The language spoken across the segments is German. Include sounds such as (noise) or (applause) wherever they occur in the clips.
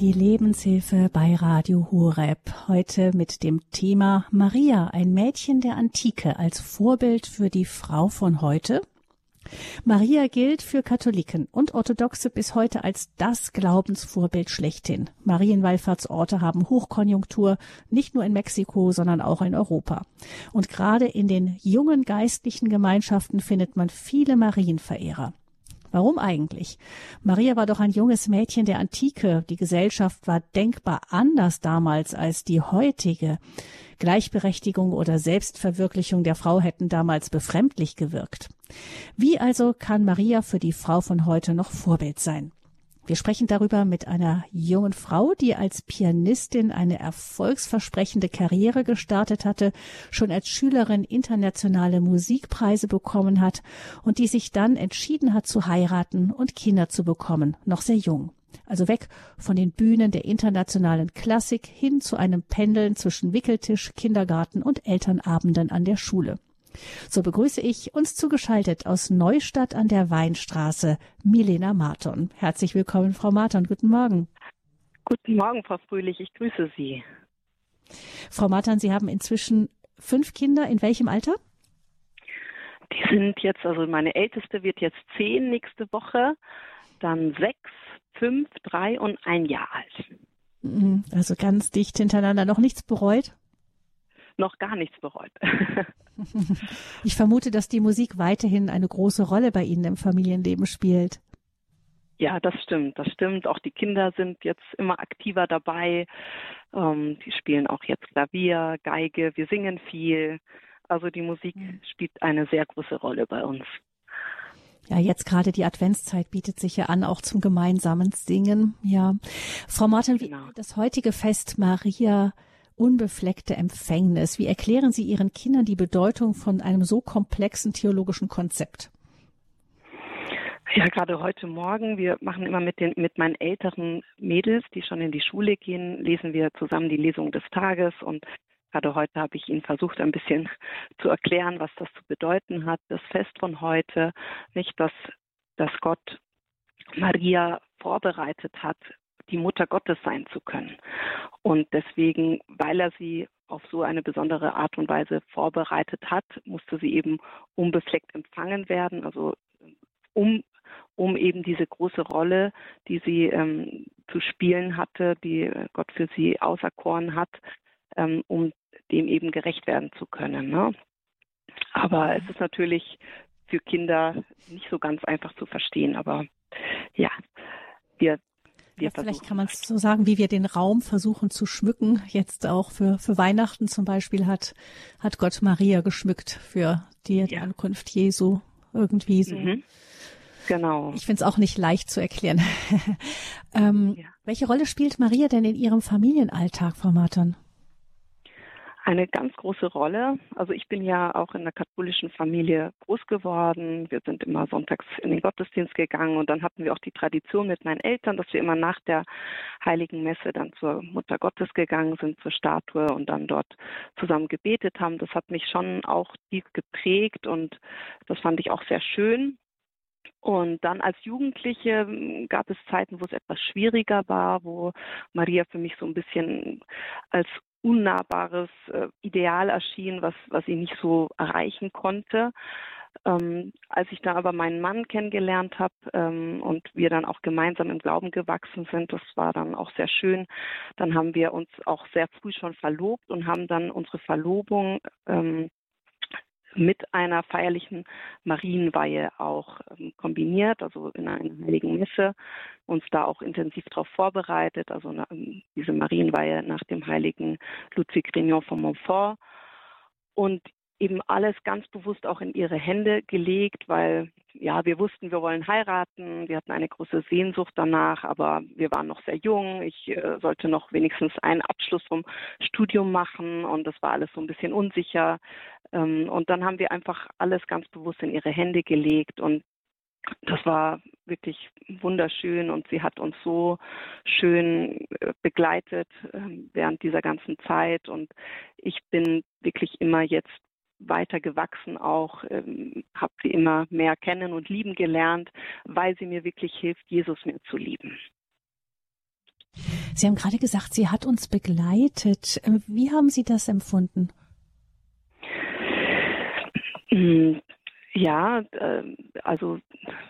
Die Lebenshilfe bei Radio Horeb. Heute mit dem Thema Maria, ein Mädchen der Antike als Vorbild für die Frau von heute. Maria gilt für Katholiken und Orthodoxe bis heute als das Glaubensvorbild schlechthin. Marienwallfahrtsorte haben Hochkonjunktur, nicht nur in Mexiko, sondern auch in Europa. Und gerade in den jungen geistlichen Gemeinschaften findet man viele Marienverehrer. Warum eigentlich? Maria war doch ein junges Mädchen der Antike. Die Gesellschaft war denkbar anders damals als die heutige. Gleichberechtigung oder Selbstverwirklichung der Frau hätten damals befremdlich gewirkt. Wie also kann Maria für die Frau von heute noch Vorbild sein? Wir sprechen darüber mit einer jungen Frau, die als Pianistin eine erfolgsversprechende Karriere gestartet hatte, schon als Schülerin internationale Musikpreise bekommen hat und die sich dann entschieden hat zu heiraten und Kinder zu bekommen, noch sehr jung. Also weg von den Bühnen der internationalen Klassik hin zu einem Pendeln zwischen Wickeltisch, Kindergarten und Elternabenden an der Schule. So begrüße ich uns zugeschaltet aus Neustadt an der Weinstraße Milena Marton. Herzlich willkommen, Frau Marton. Guten Morgen. Guten Morgen, Frau Fröhlich. Ich grüße Sie. Frau Marton, Sie haben inzwischen fünf Kinder. In welchem Alter? Die sind jetzt, also meine älteste wird jetzt zehn nächste Woche, dann sechs, fünf, drei und ein Jahr alt. Mhm, also ganz dicht hintereinander. Noch nichts bereut? Noch gar nichts bereut. (laughs) Ich vermute, dass die Musik weiterhin eine große Rolle bei Ihnen im Familienleben spielt. Ja, das stimmt, das stimmt. Auch die Kinder sind jetzt immer aktiver dabei. Ähm, die spielen auch jetzt Klavier, Geige, wir singen viel. Also die Musik mhm. spielt eine sehr große Rolle bei uns. Ja, jetzt gerade die Adventszeit bietet sich ja an, auch zum gemeinsamen Singen. Ja. Frau Martin, genau. das heutige Fest Maria unbefleckte Empfängnis. Wie erklären Sie Ihren Kindern die Bedeutung von einem so komplexen theologischen Konzept? Ja, gerade heute Morgen, wir machen immer mit den, mit meinen älteren Mädels, die schon in die Schule gehen, lesen wir zusammen die Lesung des Tages und gerade heute habe ich ihnen versucht, ein bisschen zu erklären, was das zu bedeuten hat, das Fest von heute, nicht, dass, dass Gott Maria vorbereitet hat die Mutter Gottes sein zu können. Und deswegen, weil er sie auf so eine besondere Art und Weise vorbereitet hat, musste sie eben unbefleckt empfangen werden, also um, um eben diese große Rolle, die sie ähm, zu spielen hatte, die Gott für sie auserkoren hat, ähm, um dem eben gerecht werden zu können. Ne? Aber es ist natürlich für Kinder nicht so ganz einfach zu verstehen, aber ja, wir ja, vielleicht kann man es so sagen, wie wir den Raum versuchen zu schmücken. Jetzt auch für, für Weihnachten zum Beispiel hat, hat Gott Maria geschmückt für die ja. Ankunft Jesu irgendwie so. Mhm. Genau. Ich finde es auch nicht leicht zu erklären. (laughs) ähm, ja. Welche Rolle spielt Maria denn in Ihrem Familienalltag, Frau Martin? Eine ganz große Rolle. Also ich bin ja auch in einer katholischen Familie groß geworden. Wir sind immer sonntags in den Gottesdienst gegangen und dann hatten wir auch die Tradition mit meinen Eltern, dass wir immer nach der heiligen Messe dann zur Mutter Gottes gegangen sind, zur Statue und dann dort zusammen gebetet haben. Das hat mich schon auch tief geprägt und das fand ich auch sehr schön. Und dann als Jugendliche hm, gab es Zeiten, wo es etwas schwieriger war, wo Maria für mich so ein bisschen als unnahbares äh, Ideal erschien, was, was ich nicht so erreichen konnte. Ähm, als ich dann aber meinen Mann kennengelernt habe ähm, und wir dann auch gemeinsam im Glauben gewachsen sind, das war dann auch sehr schön. Dann haben wir uns auch sehr früh schon verlobt und haben dann unsere Verlobung ähm, mit einer feierlichen Marienweihe auch ähm, kombiniert, also in einer heiligen Messe, uns da auch intensiv darauf vorbereitet, also ähm, diese Marienweihe nach dem heiligen Ludwig Grignon von Montfort. Und eben alles ganz bewusst auch in ihre Hände gelegt, weil ja, wir wussten, wir wollen heiraten, wir hatten eine große Sehnsucht danach, aber wir waren noch sehr jung. Ich äh, sollte noch wenigstens einen Abschluss vom Studium machen und das war alles so ein bisschen unsicher. Ähm, und dann haben wir einfach alles ganz bewusst in ihre Hände gelegt und das war wirklich wunderschön und sie hat uns so schön äh, begleitet ähm, während dieser ganzen Zeit und ich bin wirklich immer jetzt weiter gewachsen auch, ähm, habe sie immer mehr kennen und lieben gelernt, weil sie mir wirklich hilft, Jesus mehr zu lieben. Sie haben gerade gesagt, sie hat uns begleitet. Wie haben Sie das empfunden? Hm, ja, äh, also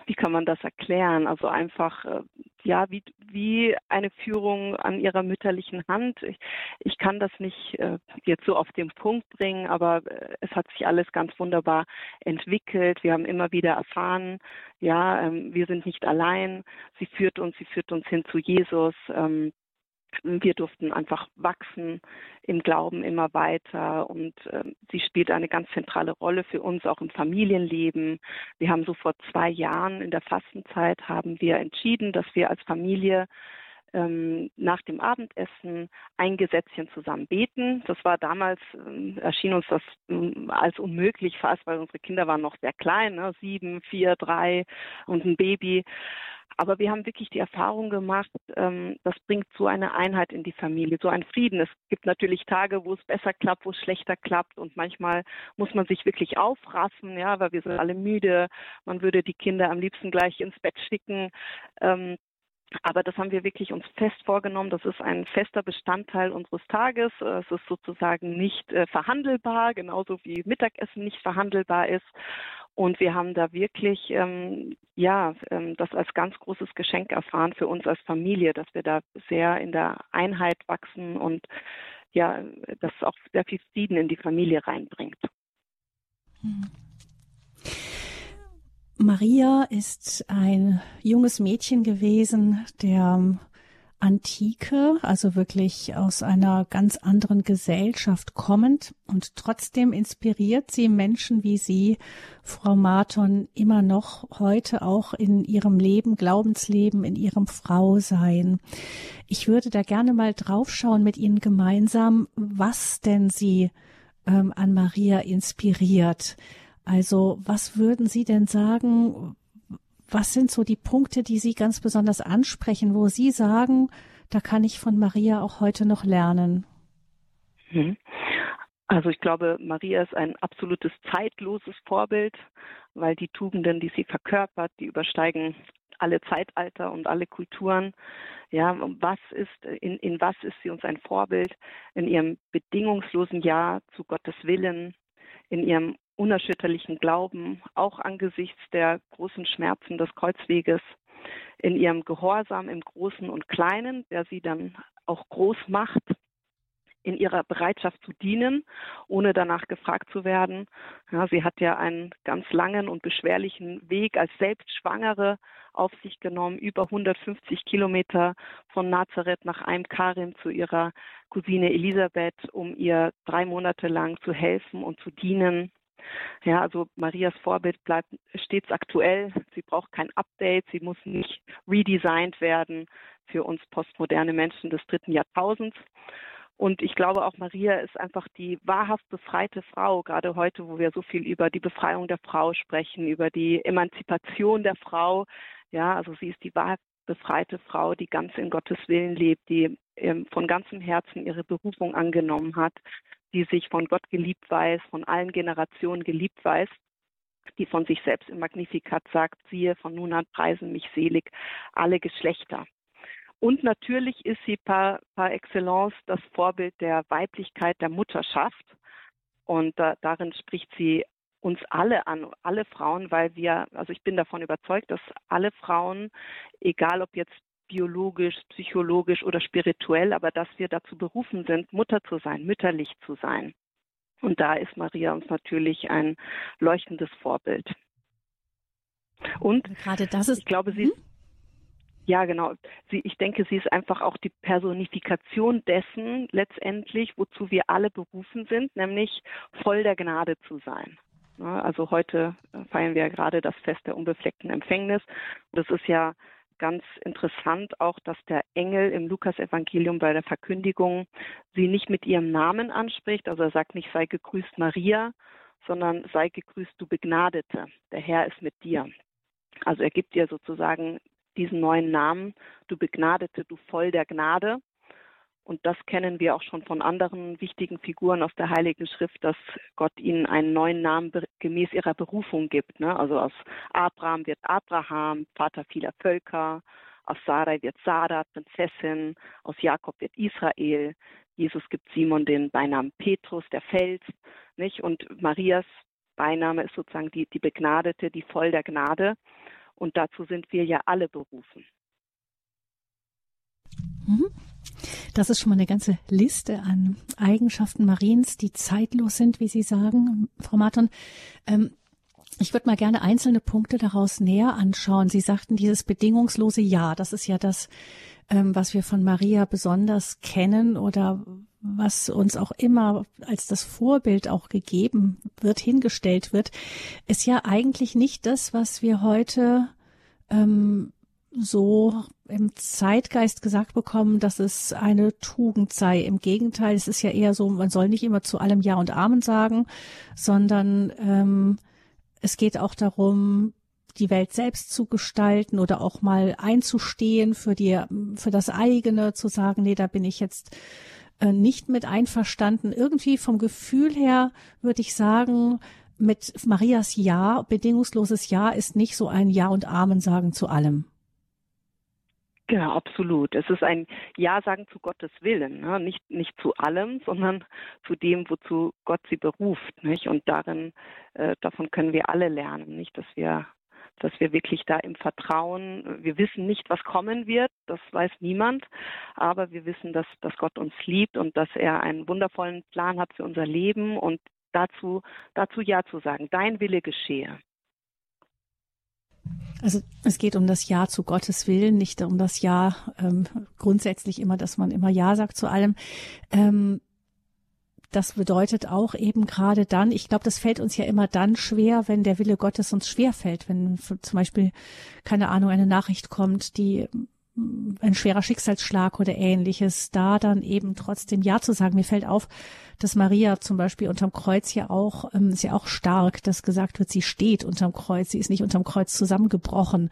wie kann man das erklären? Also einfach, äh, ja, wie, wie eine Führung an ihrer mütterlichen Hand. Ich, ich kann das nicht äh, jetzt so auf den Punkt bringen, aber es hat sich alles ganz wunderbar entwickelt. Wir haben immer wieder erfahren, ja, ähm, wir sind nicht allein. Sie führt uns, sie führt uns hin zu Jesus. Ähm, wir durften einfach wachsen im Glauben immer weiter und äh, sie spielt eine ganz zentrale Rolle für uns auch im Familienleben. Wir haben so vor zwei Jahren in der Fastenzeit haben wir entschieden, dass wir als Familie ähm, nach dem Abendessen ein Gesetzchen zusammen beten. Das war damals, ähm, erschien uns das ähm, als unmöglich fast, weil unsere Kinder waren noch sehr klein, ne? sieben, vier, drei und ein Baby. Aber wir haben wirklich die Erfahrung gemacht, ähm, das bringt so eine Einheit in die Familie, so einen Frieden. Es gibt natürlich Tage, wo es besser klappt, wo es schlechter klappt und manchmal muss man sich wirklich aufraffen, ja, weil wir sind alle müde. Man würde die Kinder am liebsten gleich ins Bett schicken. Ähm, aber das haben wir wirklich uns fest vorgenommen. Das ist ein fester Bestandteil unseres Tages. Es ist sozusagen nicht äh, verhandelbar, genauso wie Mittagessen nicht verhandelbar ist. Und wir haben da wirklich, ähm, ja, ähm, das als ganz großes Geschenk erfahren für uns als Familie, dass wir da sehr in der Einheit wachsen und ja, das auch sehr viel Frieden in die Familie reinbringt. Maria ist ein junges Mädchen gewesen, der Antike, also wirklich aus einer ganz anderen Gesellschaft kommend und trotzdem inspiriert sie Menschen wie Sie, Frau Marton, immer noch heute auch in ihrem Leben, Glaubensleben, in ihrem Frausein. Ich würde da gerne mal draufschauen mit Ihnen gemeinsam, was denn Sie ähm, an Maria inspiriert. Also was würden Sie denn sagen, was sind so die Punkte, die Sie ganz besonders ansprechen, wo Sie sagen, da kann ich von Maria auch heute noch lernen? Mhm. Also ich glaube, Maria ist ein absolutes zeitloses Vorbild, weil die Tugenden, die sie verkörpert, die übersteigen alle Zeitalter und alle Kulturen. Ja, was ist, in, in was ist sie uns ein Vorbild? In ihrem bedingungslosen Ja zu Gottes Willen, in ihrem unerschütterlichen Glauben, auch angesichts der großen Schmerzen des Kreuzweges, in ihrem Gehorsam im Großen und Kleinen, der sie dann auch groß macht, in ihrer Bereitschaft zu dienen, ohne danach gefragt zu werden. Ja, sie hat ja einen ganz langen und beschwerlichen Weg als Selbstschwangere auf sich genommen, über 150 Kilometer von Nazareth nach Karim zu ihrer Cousine Elisabeth, um ihr drei Monate lang zu helfen und zu dienen. Ja, also Marias Vorbild bleibt stets aktuell. Sie braucht kein Update. Sie muss nicht redesigned werden für uns postmoderne Menschen des dritten Jahrtausends. Und ich glaube auch Maria ist einfach die wahrhaft befreite Frau, gerade heute, wo wir so viel über die Befreiung der Frau sprechen, über die Emanzipation der Frau. Ja, also sie ist die wahrhaft befreite Frau, die ganz in Gottes Willen lebt, die ähm, von ganzem Herzen ihre Berufung angenommen hat, die sich von Gott geliebt weiß, von allen Generationen geliebt weiß, die von sich selbst im Magnificat sagt, siehe, von nun an preisen mich selig alle Geschlechter. Und natürlich ist sie par, par excellence das Vorbild der Weiblichkeit der Mutterschaft. Und da, darin spricht sie uns alle an, alle Frauen, weil wir, also ich bin davon überzeugt, dass alle Frauen, egal ob jetzt biologisch, psychologisch oder spirituell, aber dass wir dazu berufen sind, Mutter zu sein, mütterlich zu sein. Und da ist Maria uns natürlich ein leuchtendes Vorbild. Und gerade das ist, ich glaube, sie, hm? ja genau, sie, ich denke, sie ist einfach auch die Personifikation dessen letztendlich, wozu wir alle berufen sind, nämlich voll der Gnade zu sein. Also heute feiern wir ja gerade das Fest der unbefleckten Empfängnis. Das ist ja ganz interessant auch, dass der Engel im Lukas-Evangelium bei der Verkündigung sie nicht mit ihrem Namen anspricht. Also er sagt nicht, sei gegrüßt Maria, sondern sei gegrüßt du Begnadete. Der Herr ist mit dir. Also er gibt dir sozusagen diesen neuen Namen, du Begnadete, du voll der Gnade. Und das kennen wir auch schon von anderen wichtigen Figuren aus der Heiligen Schrift, dass Gott ihnen einen neuen Namen gemäß ihrer Berufung gibt. Ne? Also aus Abraham wird Abraham, Vater vieler Völker. aus Sarai wird Sarah, Prinzessin, aus Jakob wird Israel. Jesus gibt Simon den Beinamen Petrus, der Fels, nicht? Und Marias Beiname ist sozusagen die, die Begnadete, die voll der Gnade. Und dazu sind wir ja alle berufen. Mhm. Das ist schon mal eine ganze Liste an Eigenschaften Mariens, die zeitlos sind, wie Sie sagen, Frau Marton. Ähm, ich würde mal gerne einzelne Punkte daraus näher anschauen. Sie sagten dieses bedingungslose Ja, das ist ja das, ähm, was wir von Maria besonders kennen oder was uns auch immer als das Vorbild auch gegeben wird, hingestellt wird, ist ja eigentlich nicht das, was wir heute ähm, so im Zeitgeist gesagt bekommen, dass es eine Tugend sei. Im Gegenteil, es ist ja eher so, man soll nicht immer zu allem Ja und Amen sagen, sondern ähm, es geht auch darum, die Welt selbst zu gestalten oder auch mal einzustehen für die, für das eigene, zu sagen, nee, da bin ich jetzt äh, nicht mit einverstanden. Irgendwie vom Gefühl her würde ich sagen, mit Marias Ja, bedingungsloses Ja ist nicht so ein Ja und Amen sagen zu allem. Genau, absolut. Es ist ein Ja sagen zu Gottes Willen, ne? nicht, nicht zu allem, sondern zu dem, wozu Gott sie beruft. Nicht? Und darin, äh, davon können wir alle lernen, nicht, dass wir, dass wir wirklich da im Vertrauen, wir wissen nicht, was kommen wird, das weiß niemand, aber wir wissen, dass, dass Gott uns liebt und dass er einen wundervollen Plan hat für unser Leben und dazu, dazu Ja zu sagen, dein Wille geschehe. Also es geht um das Ja zu Gottes Willen, nicht um das Ja ähm, grundsätzlich immer, dass man immer Ja sagt zu allem. Ähm, das bedeutet auch eben gerade dann, ich glaube, das fällt uns ja immer dann schwer, wenn der Wille Gottes uns schwer fällt, wenn zum Beispiel, keine Ahnung, eine Nachricht kommt, die ein schwerer Schicksalsschlag oder ähnliches, da dann eben trotzdem Ja zu sagen. Mir fällt auf, dass Maria zum Beispiel unterm Kreuz ja auch, ähm, ist ja auch stark, dass gesagt wird, sie steht unterm Kreuz, sie ist nicht unterm Kreuz zusammengebrochen.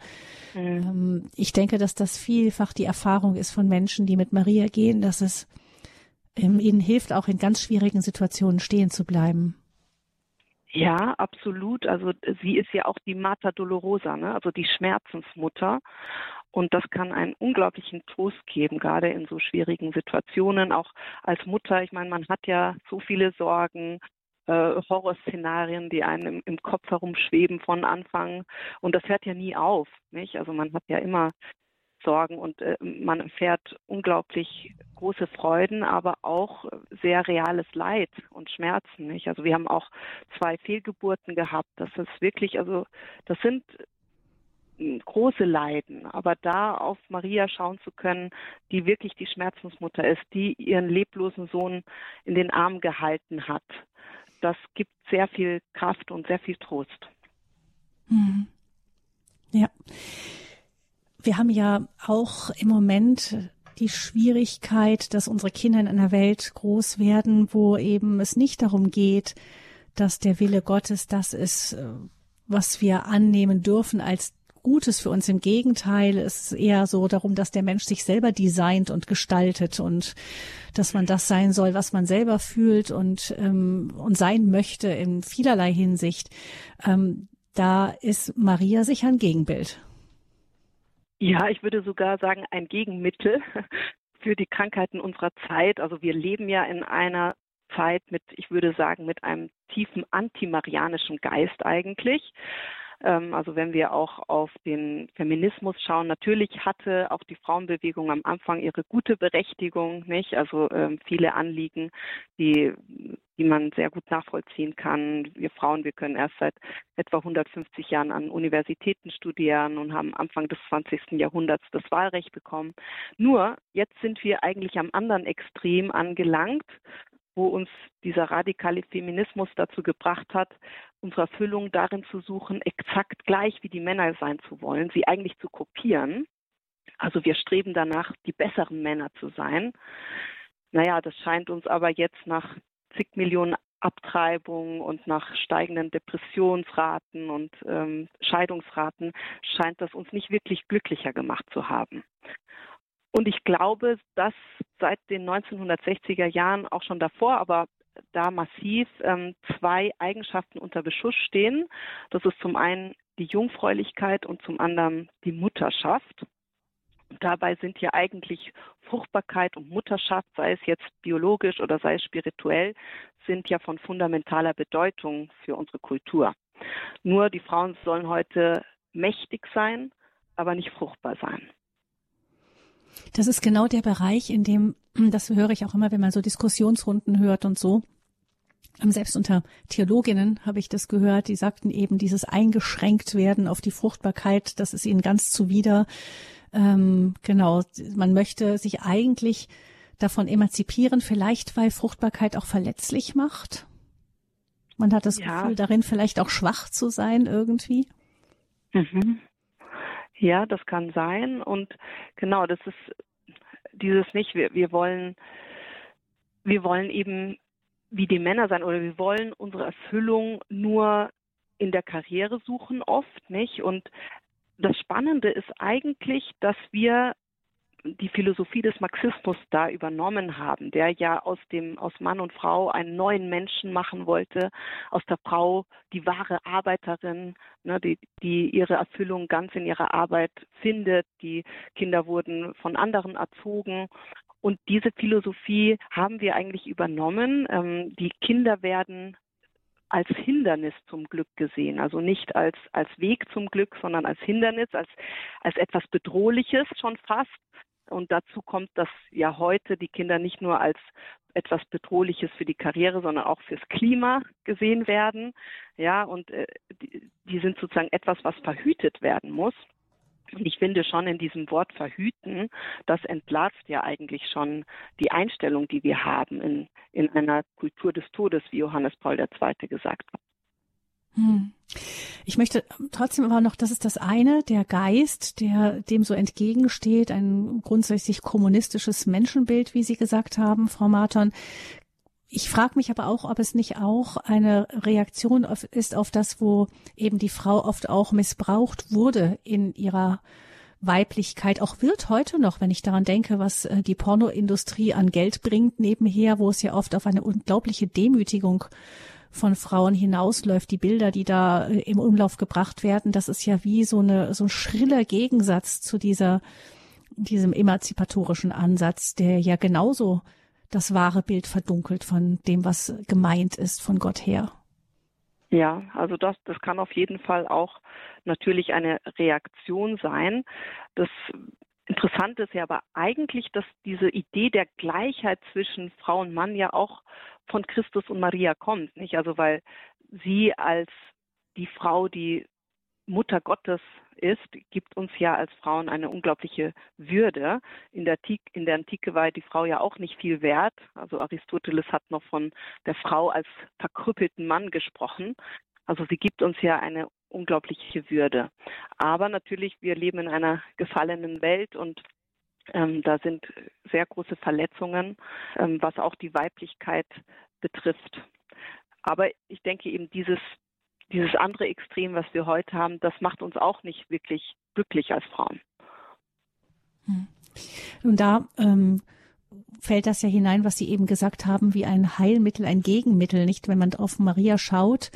Mhm. Ähm, ich denke, dass das vielfach die Erfahrung ist von Menschen, die mit Maria gehen, dass es ähm, ihnen hilft, auch in ganz schwierigen Situationen stehen zu bleiben. Ja, absolut. Also sie ist ja auch die Mata Dolorosa, ne? also die Schmerzensmutter. Und das kann einen unglaublichen Trost geben, gerade in so schwierigen Situationen, auch als Mutter. Ich meine, man hat ja so viele Sorgen, äh, Horrorszenarien, die einem im, im, Kopf herumschweben von Anfang. Und das hört ja nie auf, nicht? Also man hat ja immer Sorgen und äh, man erfährt unglaublich große Freuden, aber auch sehr reales Leid und Schmerzen, nicht? Also wir haben auch zwei Fehlgeburten gehabt. Das ist wirklich, also das sind große Leiden, aber da auf Maria schauen zu können, die wirklich die Schmerzensmutter ist, die ihren leblosen Sohn in den Arm gehalten hat, das gibt sehr viel Kraft und sehr viel Trost. Mhm. Ja. Wir haben ja auch im Moment die Schwierigkeit, dass unsere Kinder in einer Welt groß werden, wo eben es nicht darum geht, dass der Wille Gottes das ist, äh, was wir annehmen dürfen als Gutes für uns. Im Gegenteil, es ist eher so darum, dass der Mensch sich selber designt und gestaltet und dass man das sein soll, was man selber fühlt und, ähm, und sein möchte in vielerlei Hinsicht. Ähm, da ist Maria sicher ein Gegenbild. Ja, ich würde sogar sagen, ein Gegenmittel (laughs) für die Krankheiten unserer Zeit. Also wir leben ja in einer Zeit mit, ich würde sagen, mit einem tiefen antimarianischen Geist eigentlich. Ähm, also wenn wir auch auf den Feminismus schauen, natürlich hatte auch die Frauenbewegung am Anfang ihre gute Berechtigung, nicht? Also ähm, viele Anliegen, die die man sehr gut nachvollziehen kann. Wir Frauen, wir können erst seit etwa 150 Jahren an Universitäten studieren und haben Anfang des 20. Jahrhunderts das Wahlrecht bekommen. Nur jetzt sind wir eigentlich am anderen Extrem angelangt, wo uns dieser radikale Feminismus dazu gebracht hat, unsere Erfüllung darin zu suchen, exakt gleich wie die Männer sein zu wollen, sie eigentlich zu kopieren. Also wir streben danach, die besseren Männer zu sein. Naja, das scheint uns aber jetzt nach zig Millionen Abtreibungen und nach steigenden Depressionsraten und ähm, Scheidungsraten scheint das uns nicht wirklich glücklicher gemacht zu haben. Und ich glaube, dass seit den 1960er Jahren, auch schon davor, aber da massiv ähm, zwei Eigenschaften unter Beschuss stehen. Das ist zum einen die Jungfräulichkeit und zum anderen die Mutterschaft. Dabei sind ja eigentlich Fruchtbarkeit und Mutterschaft, sei es jetzt biologisch oder sei es spirituell, sind ja von fundamentaler Bedeutung für unsere Kultur. Nur die Frauen sollen heute mächtig sein, aber nicht fruchtbar sein. Das ist genau der Bereich, in dem, (clears throat) das höre ich auch immer, wenn man so Diskussionsrunden hört und so. Ähm, selbst unter Theologinnen habe ich das gehört, die sagten eben, dieses eingeschränkt werden auf die Fruchtbarkeit, das ist ihnen ganz zuwider. Ähm, genau, man möchte sich eigentlich davon emanzipieren, vielleicht weil Fruchtbarkeit auch verletzlich macht. Man hat das ja. Gefühl, darin vielleicht auch schwach zu sein irgendwie. Mhm. Ja, das kann sein. Und genau, das ist dieses nicht, wir, wir wollen, wir wollen eben wie die Männer sein oder wir wollen unsere Erfüllung nur in der Karriere suchen oft, nicht? Und das Spannende ist eigentlich, dass wir die Philosophie des Marxismus da übernommen haben, der ja aus dem aus Mann und Frau einen neuen Menschen machen wollte, aus der Frau die wahre Arbeiterin, ne, die, die ihre Erfüllung ganz in ihrer Arbeit findet. Die Kinder wurden von anderen erzogen und diese Philosophie haben wir eigentlich übernommen. Ähm, die Kinder werden als Hindernis zum Glück gesehen, also nicht als, als Weg zum Glück, sondern als Hindernis, als, als etwas Bedrohliches schon fast. Und dazu kommt, dass ja heute die Kinder nicht nur als etwas Bedrohliches für die Karriere, sondern auch fürs Klima gesehen werden. Ja, und äh, die, die sind sozusagen etwas, was verhütet werden muss. Und ich finde schon in diesem Wort verhüten, das entlarvt ja eigentlich schon die Einstellung, die wir haben in, in einer Kultur des Todes, wie Johannes Paul II. gesagt hat. Hm. Ich möchte trotzdem aber noch, das ist das eine, der Geist, der dem so entgegensteht, ein grundsätzlich kommunistisches Menschenbild, wie Sie gesagt haben, Frau Marton. Ich frage mich aber auch, ob es nicht auch eine Reaktion auf, ist auf das, wo eben die Frau oft auch missbraucht wurde in ihrer Weiblichkeit, auch wird heute noch, wenn ich daran denke, was äh, die Pornoindustrie an Geld bringt nebenher, wo es ja oft auf eine unglaubliche Demütigung von Frauen hinausläuft, die Bilder, die da äh, im Umlauf gebracht werden, das ist ja wie so eine so ein schriller Gegensatz zu dieser diesem emanzipatorischen Ansatz, der ja genauso das wahre Bild verdunkelt von dem, was gemeint ist von Gott her. Ja, also das, das kann auf jeden Fall auch natürlich eine Reaktion sein. Das Interessante ist ja aber eigentlich, dass diese Idee der Gleichheit zwischen Frau und Mann ja auch von Christus und Maria kommt, nicht? Also weil sie als die Frau, die Mutter Gottes ist, gibt uns ja als Frauen eine unglaubliche Würde. In der, Antike, in der Antike war die Frau ja auch nicht viel wert. Also Aristoteles hat noch von der Frau als verkrüppelten Mann gesprochen. Also sie gibt uns ja eine unglaubliche Würde. Aber natürlich, wir leben in einer gefallenen Welt und ähm, da sind sehr große Verletzungen, ähm, was auch die Weiblichkeit betrifft. Aber ich denke eben, dieses, dieses andere Extrem, was wir heute haben, das macht uns auch nicht wirklich glücklich als Frauen. Hm. Und da ähm, fällt das ja hinein, was Sie eben gesagt haben, wie ein Heilmittel, ein Gegenmittel. Nicht, wenn man auf Maria schaut,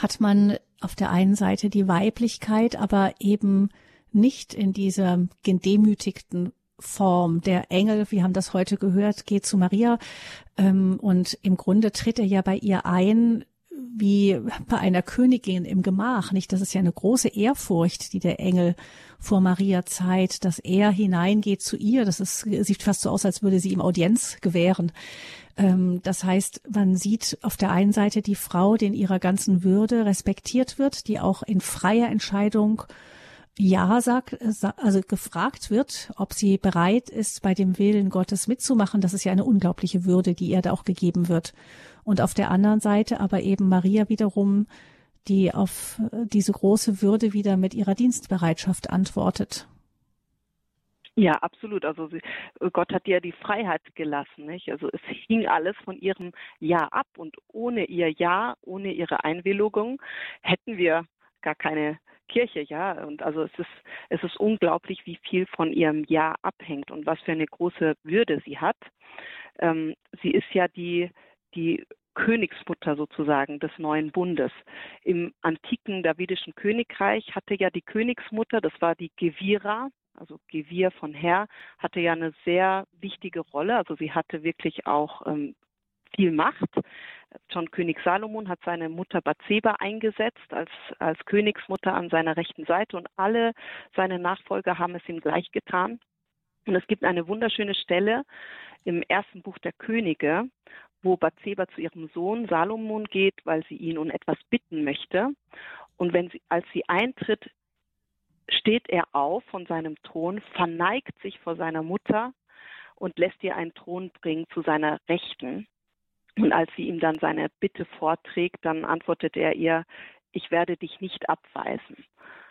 hat man auf der einen Seite die Weiblichkeit, aber eben nicht in dieser gedemütigten Form. Der Engel, wir haben das heute gehört, geht zu Maria ähm, und im Grunde tritt er ja bei ihr ein wie bei einer Königin im Gemach. Nicht, das ist ja eine große Ehrfurcht, die der Engel vor Maria zeigt, dass er hineingeht zu ihr. Das ist, sieht fast so aus, als würde sie ihm Audienz gewähren. Ähm, das heißt, man sieht auf der einen Seite die Frau, die in ihrer ganzen Würde respektiert wird, die auch in freier Entscheidung ja sagt, also gefragt wird, ob sie bereit ist, bei dem Willen Gottes mitzumachen. Das ist ja eine unglaubliche Würde, die ihr da auch gegeben wird. Und auf der anderen Seite aber eben Maria wiederum, die auf diese große Würde wieder mit ihrer Dienstbereitschaft antwortet. Ja, absolut. Also sie, Gott hat ihr die Freiheit gelassen, nicht? Also es hing alles von ihrem Ja ab und ohne ihr Ja, ohne ihre Einwilligung hätten wir gar keine Kirche, ja. Und also es ist, es ist unglaublich, wie viel von ihrem Ja abhängt und was für eine große Würde sie hat. Ähm, sie ist ja die, die Königsmutter sozusagen des neuen Bundes. Im antiken davidischen Königreich hatte ja die Königsmutter, das war die Gewira, also Gewir von Herr, hatte ja eine sehr wichtige Rolle. Also sie hatte wirklich auch ähm, viel Macht. Schon König Salomon hat seine Mutter Bathseba eingesetzt als, als Königsmutter an seiner rechten Seite und alle seine Nachfolger haben es ihm gleich getan. Und es gibt eine wunderschöne Stelle im ersten Buch der Könige, wo Bathseba zu ihrem Sohn Salomon geht, weil sie ihn um etwas bitten möchte. Und wenn sie, als sie eintritt, steht er auf von seinem Thron, verneigt sich vor seiner Mutter und lässt ihr einen Thron bringen zu seiner Rechten. Und als sie ihm dann seine Bitte vorträgt, dann antwortet er ihr, ich werde dich nicht abweisen.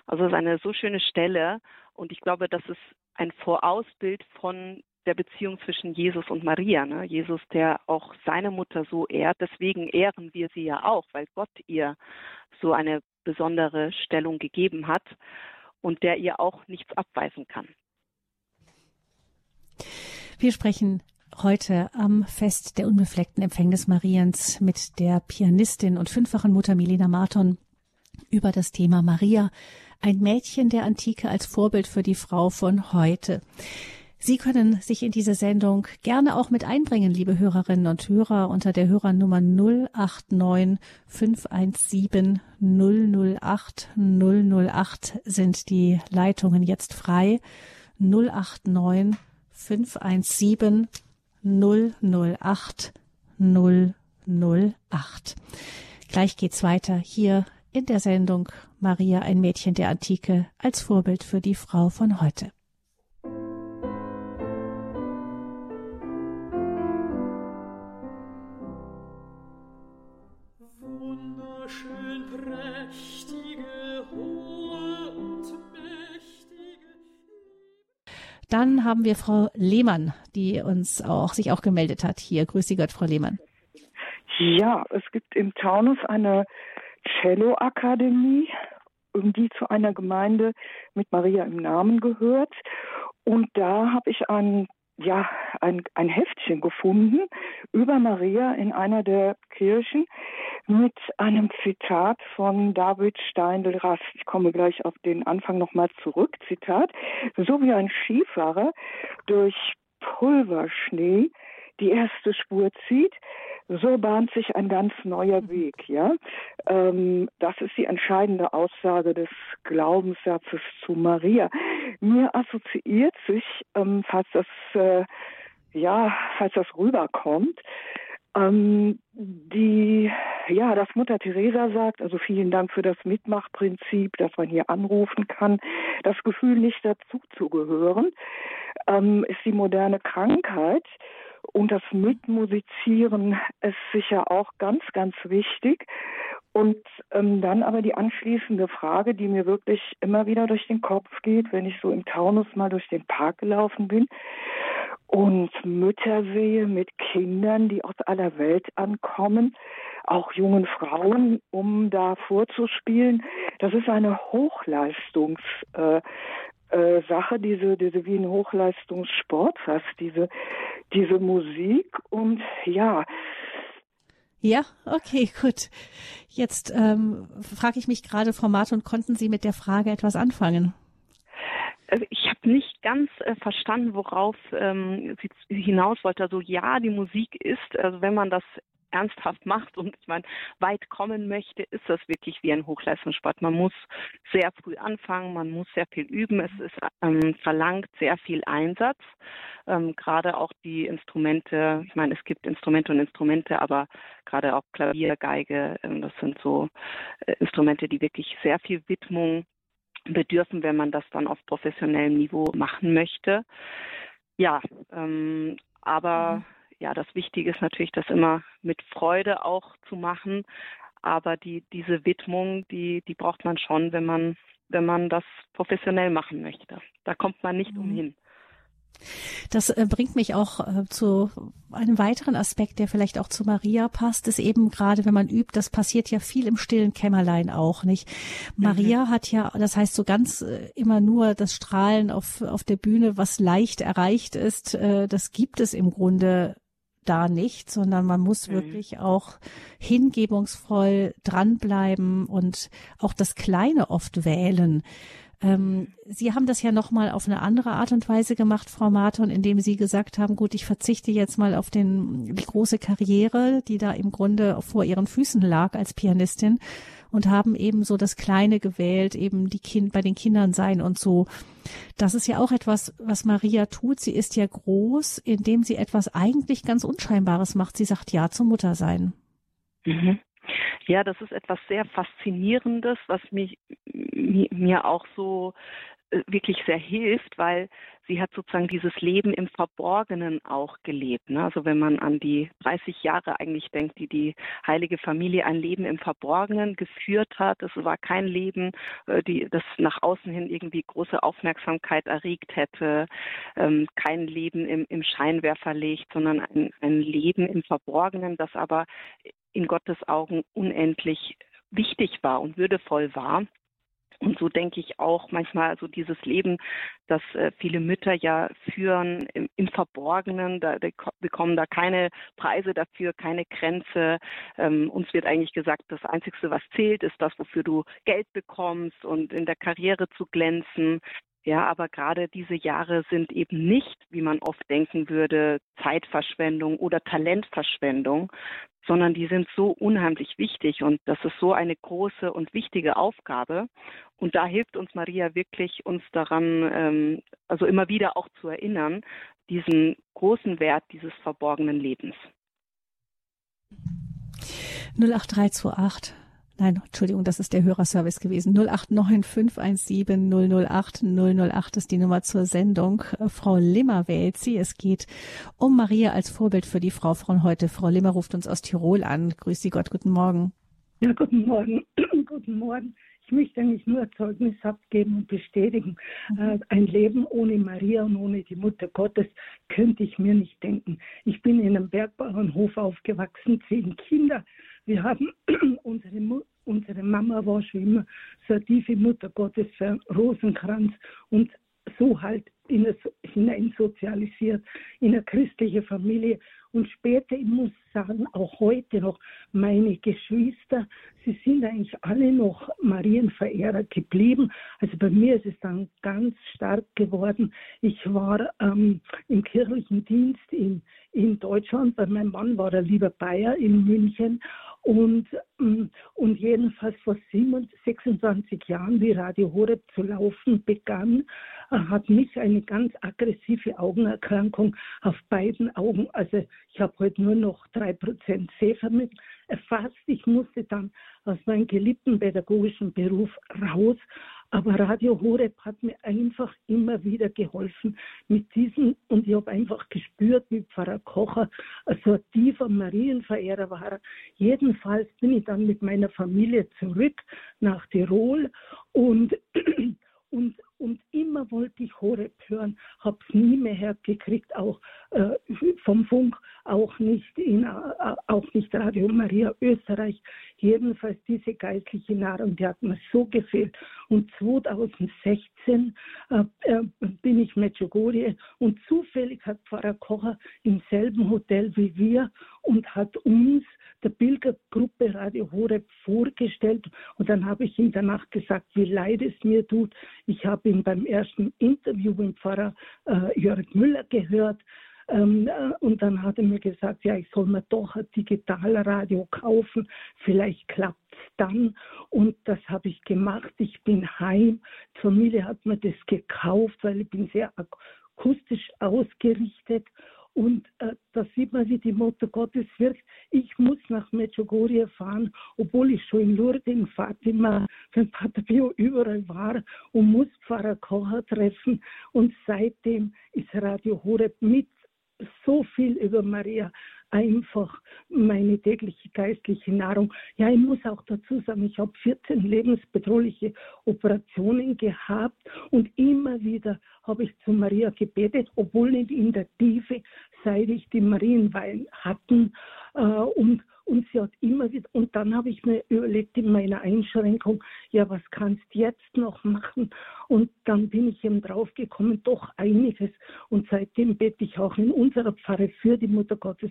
Also es ist eine so schöne Stelle und ich glaube, das ist ein Vorausbild von der Beziehung zwischen Jesus und Maria. Ne? Jesus, der auch seine Mutter so ehrt, deswegen ehren wir sie ja auch, weil Gott ihr so eine besondere Stellung gegeben hat und der ihr auch nichts abweisen kann. Wir sprechen heute am Fest der unbefleckten Empfängnis Mariens mit der Pianistin und fünffachen Mutter Milena Marton über das Thema Maria, ein Mädchen der Antike als Vorbild für die Frau von heute. Sie können sich in diese Sendung gerne auch mit einbringen, liebe Hörerinnen und Hörer, unter der Hörernummer 089 517 008 008 sind die Leitungen jetzt frei. 089 517 008 008. Gleich geht's weiter hier in der Sendung Maria, ein Mädchen der Antike, als Vorbild für die Frau von heute. Dann haben wir Frau Lehmann, die uns auch, sich auch gemeldet hat hier. Grüß Sie Gott, Frau Lehmann. Ja, es gibt im Taunus eine Cello-Akademie, die zu einer Gemeinde mit Maria im Namen gehört. Und da habe ich einen ja, ein, ein Heftchen gefunden über Maria in einer der Kirchen mit einem Zitat von David Steindl-Rast. Ich komme gleich auf den Anfang nochmal zurück. Zitat. So wie ein Skifahrer durch Pulverschnee die erste Spur zieht, so bahnt sich ein ganz neuer Weg, ja. Ähm, das ist die entscheidende Aussage des Glaubenssatzes zu Maria. Mir assoziiert sich, ähm, falls das, äh, ja, falls das rüberkommt, ähm, die, ja, dass Mutter Teresa sagt, also vielen Dank für das Mitmachprinzip, dass man hier anrufen kann. Das Gefühl, nicht dazu zu gehören, ähm, ist die moderne Krankheit. Und das Mitmusizieren ist sicher auch ganz, ganz wichtig. Und ähm, dann aber die anschließende Frage, die mir wirklich immer wieder durch den Kopf geht, wenn ich so im Taunus mal durch den Park gelaufen bin und Mütter sehe mit Kindern, die aus aller Welt ankommen, auch jungen Frauen, um da vorzuspielen. Das ist eine Hochleistungs, äh, äh, Sache, diese, diese wie ein Hochleistungssport fast, diese, diese Musik und ja. Ja, okay, (laughs) gut. Jetzt ähm, frage ich mich gerade, Frau Martin, konnten Sie mit der Frage etwas anfangen? Also ich habe nicht ganz äh, verstanden, worauf ähm, sie hinaus wollte. Also ja, die Musik ist, also wenn man das ernsthaft macht und ich meine, weit kommen möchte, ist das wirklich wie ein Hochleistungssport. Man muss sehr früh anfangen, man muss sehr viel üben. Es ist ähm, verlangt sehr viel Einsatz. Ähm, gerade auch die Instrumente, ich meine, es gibt Instrumente und Instrumente, aber gerade auch Klavier, Geige, ähm, das sind so äh, Instrumente, die wirklich sehr viel Widmung bedürfen, wenn man das dann auf professionellem Niveau machen möchte. Ja, ähm, aber mhm ja, das Wichtige ist natürlich, das immer mit Freude auch zu machen. Aber die, diese Widmung, die, die braucht man schon, wenn man, wenn man das professionell machen möchte. Da kommt man nicht mhm. umhin. Das äh, bringt mich auch äh, zu einem weiteren Aspekt, der vielleicht auch zu Maria passt, ist eben gerade, wenn man übt, das passiert ja viel im stillen Kämmerlein auch, nicht? Maria mhm. hat ja, das heißt so ganz äh, immer nur das Strahlen auf, auf der Bühne, was leicht erreicht ist, das gibt es im Grunde da nicht, sondern man muss mhm. wirklich auch hingebungsvoll dranbleiben und auch das Kleine oft wählen. Ähm, Sie haben das ja nochmal auf eine andere Art und Weise gemacht, Frau Marton, indem Sie gesagt haben, gut, ich verzichte jetzt mal auf den, die große Karriere, die da im Grunde vor Ihren Füßen lag als Pianistin und haben eben so das Kleine gewählt, eben die Kind, bei den Kindern sein und so. Das ist ja auch etwas, was Maria tut. Sie ist ja groß, indem sie etwas eigentlich ganz Unscheinbares macht. Sie sagt Ja zum Muttersein. Mhm. Ja, das ist etwas sehr Faszinierendes, was mich, mir auch so wirklich sehr hilft, weil sie hat sozusagen dieses Leben im Verborgenen auch gelebt. Ne? Also wenn man an die 30 Jahre eigentlich denkt, die die heilige Familie ein Leben im Verborgenen geführt hat, das war kein Leben, äh, die das nach außen hin irgendwie große Aufmerksamkeit erregt hätte, ähm, kein Leben im, im Scheinwerferlicht, sondern ein, ein Leben im Verborgenen, das aber in Gottes Augen unendlich wichtig war und würdevoll war. Und so denke ich auch manchmal so dieses Leben, das äh, viele Mütter ja führen im, im Verborgenen, da bekommen da keine Preise dafür, keine Grenze. Ähm, uns wird eigentlich gesagt, das Einzige, was zählt, ist das, wofür du Geld bekommst und in der Karriere zu glänzen. Ja, aber gerade diese Jahre sind eben nicht, wie man oft denken würde, Zeitverschwendung oder Talentverschwendung, sondern die sind so unheimlich wichtig und das ist so eine große und wichtige Aufgabe. Und da hilft uns Maria wirklich, uns daran, ähm, also immer wieder auch zu erinnern, diesen großen Wert dieses verborgenen Lebens. 08328 Nein, Entschuldigung, das ist der Hörerservice gewesen. 089517 008 008 ist die Nummer zur Sendung. Äh, Frau Limmer wählt sie. Es geht um Maria als Vorbild für die Frau von heute. Frau Limmer ruft uns aus Tirol an. Grüß Sie Gott, guten Morgen. Ja, guten Morgen. (clears throat) guten Morgen. Ich möchte eigentlich nur Zeugnis abgeben und bestätigen. Mhm. Äh, ein Leben ohne Maria und ohne die Mutter Gottes könnte ich mir nicht denken. Ich bin in einem Bergbauernhof aufgewachsen, zehn Kinder. Wir haben (clears throat) unsere, unsere Mama war schon immer so eine tiefe Mutter Gottes für Rosenkranz und so halt in eine, hinein in eine christliche Familie. Und später, ich muss sagen, auch heute noch meine Geschwister, sie sind eigentlich alle noch Marienverehrer geblieben. Also bei mir ist es dann ganz stark geworden. Ich war ähm, im kirchlichen Dienst in, in Deutschland, weil mein Mann war der lieber Bayer in München und, mm, und jedenfalls vor 26 Jahren, wie Radio Horeb zu laufen begann, hat mich eine ganz aggressive Augenerkrankung auf beiden Augen, also ich habe heute nur noch 3% Sehvermögen erfasst. Ich musste dann aus meinem geliebten pädagogischen Beruf raus aber Radio Horeb hat mir einfach immer wieder geholfen mit diesem und ich habe einfach gespürt, wie Pfarrer Kocher so ein tiefer Marienverehrer war. Jedenfalls bin ich dann mit meiner Familie zurück nach Tirol und (clears throat) und, und immer wollte ich Horeb hören, habe es nie mehr hergekriegt, auch äh, vom Funk, auch nicht in, äh, auch nicht Radio Maria Österreich. Jedenfalls diese geistliche Nahrung, die hat mir so gefehlt. Und 2016 äh, äh, bin ich Medjugorje und zufällig hat Pfarrer Kocher im selben Hotel wie wir und hat uns der Pilgergruppe Radio Horeb vorgestellt und dann habe ich ihm danach gesagt, wie leid es mir tut. Ich habe ihn beim ersten Interview mit Pfarrer äh, Jörg Müller gehört. Ähm, äh, und dann hat er mir gesagt, ja, ich soll mir doch ein Digitalradio kaufen, vielleicht klappt es dann. Und das habe ich gemacht. Ich bin heim. Die Familie hat mir das gekauft, weil ich bin sehr akustisch ausgerichtet und äh, da sieht man, wie die Mutter Gottes wirkt. Ich muss nach Medjugorje fahren, obwohl ich schon in Lourdes, in Fatima, beim Pater Pio überall war und muss Pfarrer Kocher treffen. Und seitdem ist Radio Horeb mit so viel über Maria einfach meine tägliche geistliche Nahrung. Ja, ich muss auch dazu sagen, ich habe 14 lebensbedrohliche Operationen gehabt und immer wieder habe ich zu Maria gebetet, obwohl nicht in der Tiefe, seit ich die Marienwein hatten. Äh, und und sie hat immer und dann habe ich mir überlegt in meiner Einschränkung, ja, was kannst du jetzt noch machen? Und dann bin ich eben draufgekommen, doch einiges. Und seitdem bete ich auch in unserer Pfarre für die Mutter Gottes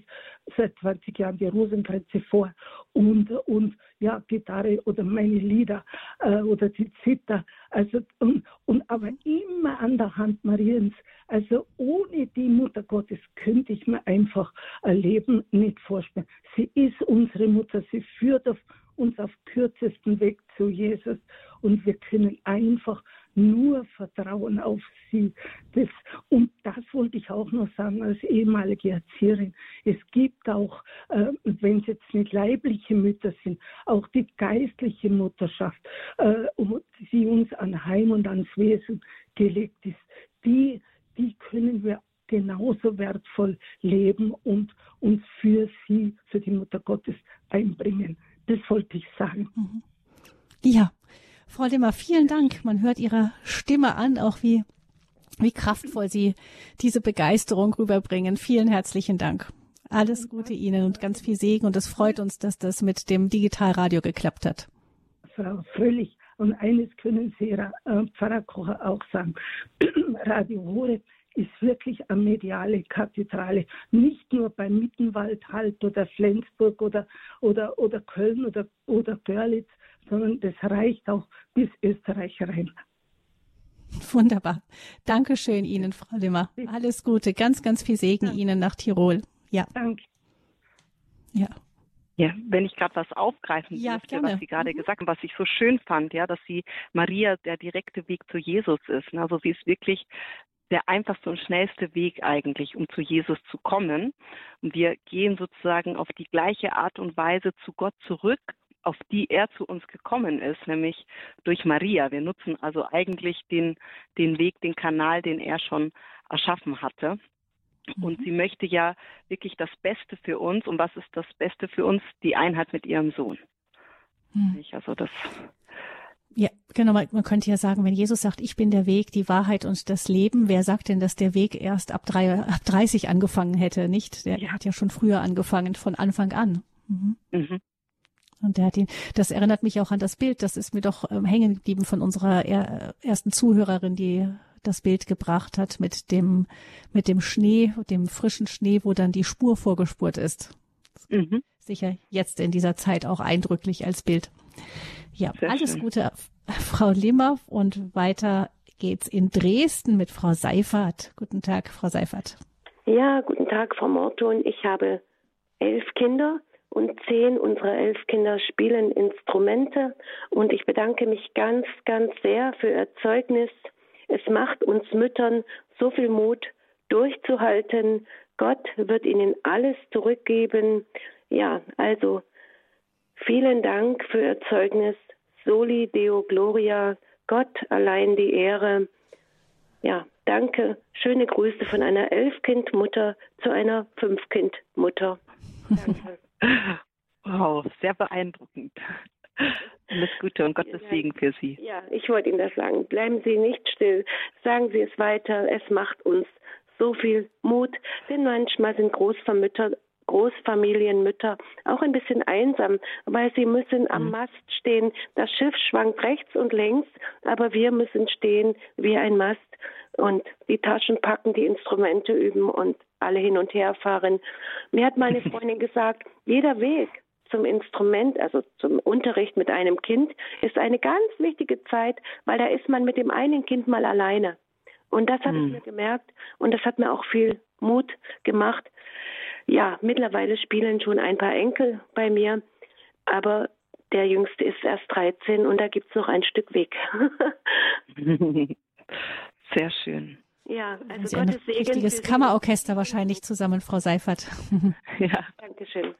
seit 20 Jahren die Rosenkränze vor. Und, und ja, Gitarre oder meine Lieder äh, oder die Zither. Also, und, und aber immer an der Hand Mariens. Also ohne die Mutter Gottes könnte ich mir einfach ein Leben nicht vorstellen. Sie ist unsere Mutter, sie führt auf uns auf kürzesten Weg zu Jesus und wir können einfach nur vertrauen auf sie. Das, und das wollte ich auch noch sagen als ehemalige Erzieherin. Es gibt auch, äh, wenn es jetzt nicht leibliche Mütter sind, auch die geistliche Mutterschaft, äh, die uns an Heim und ans Wesen gelegt ist. Die, die können wir genauso wertvoll leben und uns für sie, für die Mutter Gottes einbringen. Das wollte ich sagen. Mhm. Ja, Frau Limmer, vielen Dank. Man hört Ihrer Stimme an, auch wie, wie kraftvoll Sie diese Begeisterung rüberbringen. Vielen herzlichen Dank. Alles Gute Ihnen und ganz viel Segen. Und es freut uns, dass das mit dem Digitalradio geklappt hat. Frau Fröhlich, und eines können Sie, äh, Pfarrer Kocher, auch sagen. (clears throat) Radio Hore ist wirklich eine mediale Kathedrale. Nicht nur bei Mittenwald halt oder Flensburg oder, oder, oder Köln oder, oder Görlitz, sondern das reicht auch bis Österreich rein. Wunderbar. Dankeschön Ihnen, Frau Limmer. Alles Gute. Ganz, ganz viel Segen ja. Ihnen nach Tirol. Ja. Danke. Ja. Ja, wenn ich gerade was aufgreifen ja, dürfte, gerne. was Sie gerade mhm. gesagt haben, was ich so schön fand, ja, dass sie Maria der direkte Weg zu Jesus ist. Also sie ist wirklich der einfachste und schnellste Weg eigentlich, um zu Jesus zu kommen. Und wir gehen sozusagen auf die gleiche Art und Weise zu Gott zurück, auf die er zu uns gekommen ist, nämlich durch Maria. Wir nutzen also eigentlich den, den Weg, den Kanal, den er schon erschaffen hatte. Und mhm. sie möchte ja wirklich das Beste für uns. Und was ist das Beste für uns? Die Einheit mit ihrem Sohn. Mhm. Also das ja, genau. Man könnte ja sagen, wenn Jesus sagt, ich bin der Weg, die Wahrheit und das Leben, wer sagt denn, dass der Weg erst ab, drei, ab 30 angefangen hätte, nicht? Der ja. hat ja schon früher angefangen, von Anfang an. Mhm. Mhm. Und der hat ihn, das erinnert mich auch an das Bild, das ist mir doch ähm, hängen geblieben von unserer er, ersten Zuhörerin, die das Bild gebracht hat mit dem, mit dem Schnee, dem frischen Schnee, wo dann die Spur vorgespurt ist. Mhm. Sicher jetzt in dieser Zeit auch eindrücklich als Bild. Ja, Sehr alles schön. Gute, (laughs) Frau Limmer. Und weiter geht's in Dresden mit Frau Seifert. Guten Tag, Frau Seifert. Ja, guten Tag, Frau Morton. Ich habe elf Kinder und zehn unserer elf Kinder spielen Instrumente. Und ich bedanke mich ganz, ganz sehr für Ihr Zeugnis. Es macht uns Müttern so viel Mut, durchzuhalten. Gott wird ihnen alles zurückgeben. Ja, also vielen Dank für Ihr Zeugnis. Soli Deo Gloria, Gott allein die Ehre. Ja, danke. Schöne Grüße von einer Elfkindmutter zu einer Fünfkindmutter. (laughs) Danke. Wow, sehr beeindruckend. Alles Gute und Gottes Segen für Sie. Ja, ich wollte Ihnen das sagen. Bleiben Sie nicht still. Sagen Sie es weiter. Es macht uns so viel Mut, denn manchmal sind Großvermütter Großfamilienmütter auch ein bisschen einsam, weil sie müssen am mhm. Mast stehen. Das Schiff schwankt rechts und links, aber wir müssen stehen wie ein Mast und die Taschen packen, die Instrumente üben und alle hin und her fahren. Mir hat meine (laughs) Freundin gesagt, jeder Weg zum Instrument, also zum Unterricht mit einem Kind, ist eine ganz wichtige Zeit, weil da ist man mit dem einen Kind mal alleine. Und das habe hm. ich mir gemerkt und das hat mir auch viel Mut gemacht, ja, mittlerweile spielen schon ein paar Enkel bei mir, aber der Jüngste ist erst 13 und da gibt es noch ein Stück Weg. (laughs) Sehr schön. Ja, also Sie Gottes ein richtiges Kammerorchester wahrscheinlich zusammen, Frau Seifert. (laughs) ja. Dankeschön.